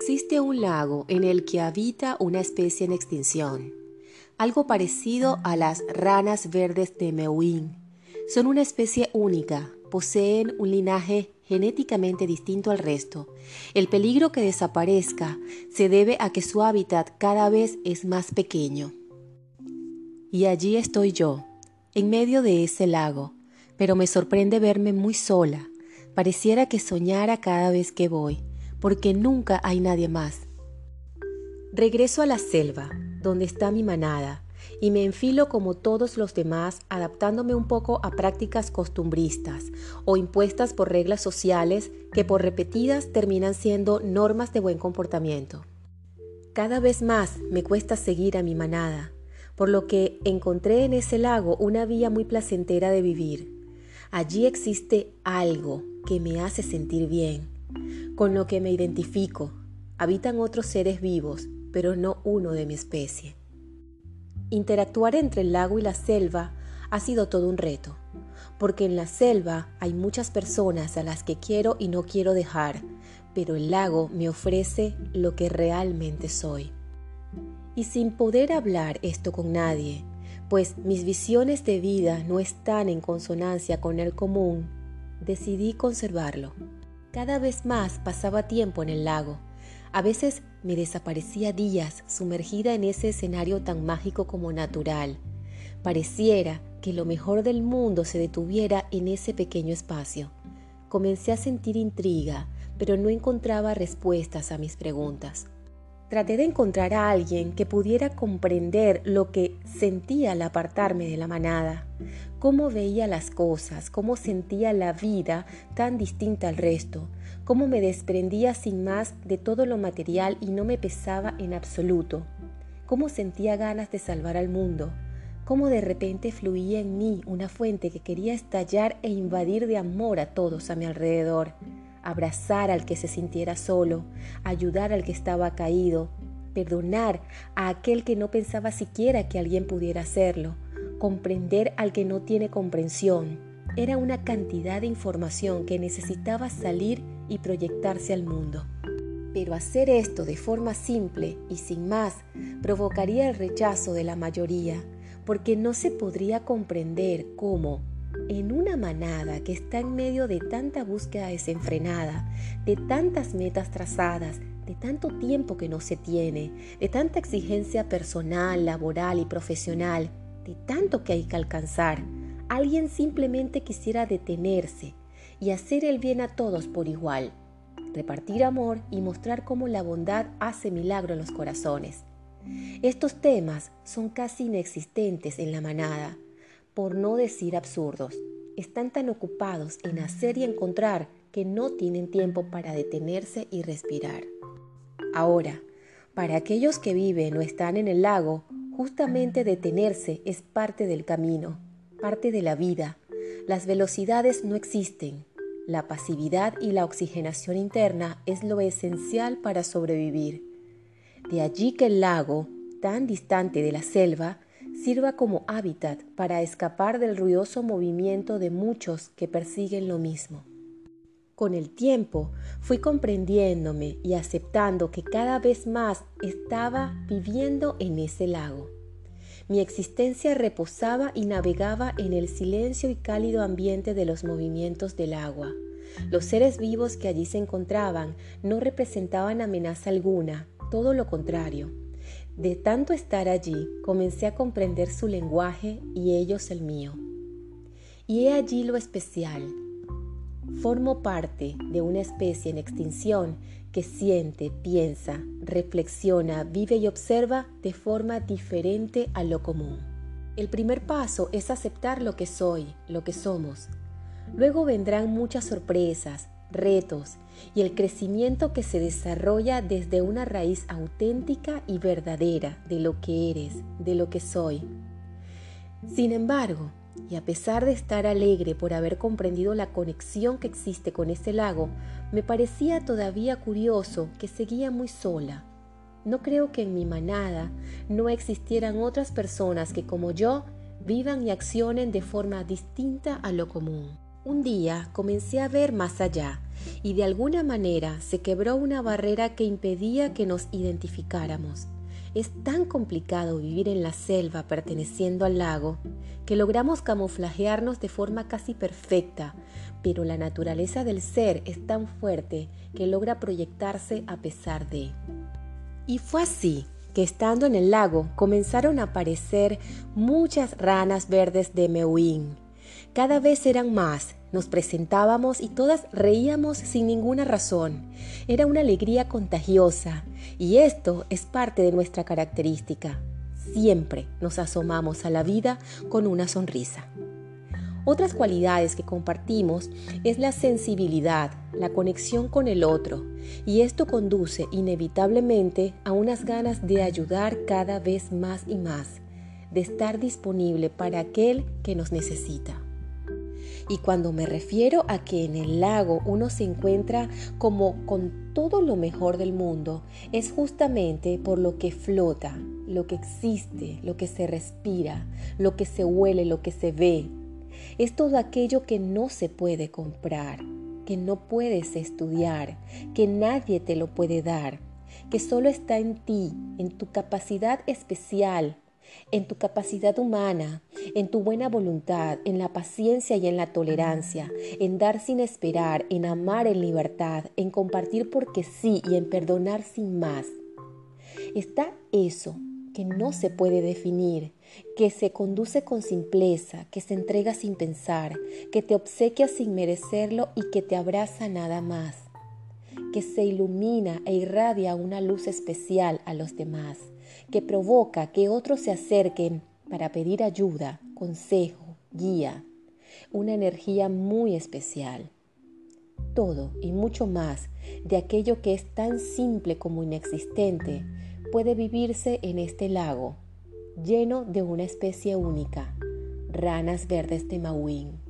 Existe un lago en el que habita una especie en extinción, algo parecido a las ranas verdes de Meuin. Son una especie única, poseen un linaje genéticamente distinto al resto. El peligro que desaparezca se debe a que su hábitat cada vez es más pequeño. Y allí estoy yo, en medio de ese lago, pero me sorprende verme muy sola. Pareciera que soñara cada vez que voy, porque nunca hay nadie más. Regreso a la selva, donde está mi manada, y me enfilo como todos los demás, adaptándome un poco a prácticas costumbristas o impuestas por reglas sociales que por repetidas terminan siendo normas de buen comportamiento. Cada vez más me cuesta seguir a mi manada, por lo que encontré en ese lago una vía muy placentera de vivir. Allí existe algo que me hace sentir bien, con lo que me identifico. Habitan otros seres vivos, pero no uno de mi especie. Interactuar entre el lago y la selva ha sido todo un reto, porque en la selva hay muchas personas a las que quiero y no quiero dejar, pero el lago me ofrece lo que realmente soy. Y sin poder hablar esto con nadie, pues mis visiones de vida no están en consonancia con el común, decidí conservarlo. Cada vez más pasaba tiempo en el lago. A veces me desaparecía días sumergida en ese escenario tan mágico como natural. Pareciera que lo mejor del mundo se detuviera en ese pequeño espacio. Comencé a sentir intriga, pero no encontraba respuestas a mis preguntas. Traté de encontrar a alguien que pudiera comprender lo que sentía al apartarme de la manada, cómo veía las cosas, cómo sentía la vida tan distinta al resto, cómo me desprendía sin más de todo lo material y no me pesaba en absoluto, cómo sentía ganas de salvar al mundo, cómo de repente fluía en mí una fuente que quería estallar e invadir de amor a todos a mi alrededor abrazar al que se sintiera solo, ayudar al que estaba caído, perdonar a aquel que no pensaba siquiera que alguien pudiera hacerlo, comprender al que no tiene comprensión. Era una cantidad de información que necesitaba salir y proyectarse al mundo. Pero hacer esto de forma simple y sin más provocaría el rechazo de la mayoría, porque no se podría comprender cómo, en una manada que está en medio de tanta búsqueda desenfrenada, de tantas metas trazadas, de tanto tiempo que no se tiene, de tanta exigencia personal, laboral y profesional, de tanto que hay que alcanzar, alguien simplemente quisiera detenerse y hacer el bien a todos por igual, repartir amor y mostrar cómo la bondad hace milagro en los corazones. Estos temas son casi inexistentes en la manada, por no decir absurdos. Están tan ocupados en hacer y encontrar que no tienen tiempo para detenerse y respirar. Ahora, para aquellos que viven o están en el lago, justamente detenerse es parte del camino, parte de la vida. Las velocidades no existen. La pasividad y la oxigenación interna es lo esencial para sobrevivir. De allí que el lago, tan distante de la selva, sirva como hábitat para escapar del ruidoso movimiento de muchos que persiguen lo mismo. Con el tiempo fui comprendiéndome y aceptando que cada vez más estaba viviendo en ese lago. Mi existencia reposaba y navegaba en el silencio y cálido ambiente de los movimientos del agua. Los seres vivos que allí se encontraban no representaban amenaza alguna, todo lo contrario de tanto estar allí, comencé a comprender su lenguaje y ellos el mío. Y he allí lo especial. Formo parte de una especie en extinción que siente, piensa, reflexiona, vive y observa de forma diferente a lo común. El primer paso es aceptar lo que soy, lo que somos. Luego vendrán muchas sorpresas, retos y el crecimiento que se desarrolla desde una raíz auténtica y verdadera de lo que eres, de lo que soy. Sin embargo, y a pesar de estar alegre por haber comprendido la conexión que existe con ese lago, me parecía todavía curioso que seguía muy sola. No creo que en mi manada no existieran otras personas que como yo vivan y accionen de forma distinta a lo común. Un día comencé a ver más allá y de alguna manera se quebró una barrera que impedía que nos identificáramos. Es tan complicado vivir en la selva perteneciendo al lago que logramos camuflajearnos de forma casi perfecta, pero la naturaleza del ser es tan fuerte que logra proyectarse a pesar de. Y fue así que estando en el lago comenzaron a aparecer muchas ranas verdes de Mewin. Cada vez eran más, nos presentábamos y todas reíamos sin ninguna razón. Era una alegría contagiosa y esto es parte de nuestra característica. Siempre nos asomamos a la vida con una sonrisa. Otras cualidades que compartimos es la sensibilidad, la conexión con el otro, y esto conduce inevitablemente a unas ganas de ayudar cada vez más y más, de estar disponible para aquel que nos necesita. Y cuando me refiero a que en el lago uno se encuentra como con todo lo mejor del mundo, es justamente por lo que flota, lo que existe, lo que se respira, lo que se huele, lo que se ve. Es todo aquello que no se puede comprar, que no puedes estudiar, que nadie te lo puede dar, que solo está en ti, en tu capacidad especial, en tu capacidad humana, en tu buena voluntad, en la paciencia y en la tolerancia, en dar sin esperar, en amar en libertad, en compartir porque sí y en perdonar sin más. Está eso que no se puede definir, que se conduce con simpleza, que se entrega sin pensar, que te obsequia sin merecerlo y que te abraza nada más, que se ilumina e irradia una luz especial a los demás que provoca que otros se acerquen para pedir ayuda, consejo, guía, una energía muy especial. Todo y mucho más de aquello que es tan simple como inexistente puede vivirse en este lago, lleno de una especie única, ranas verdes de Mawin.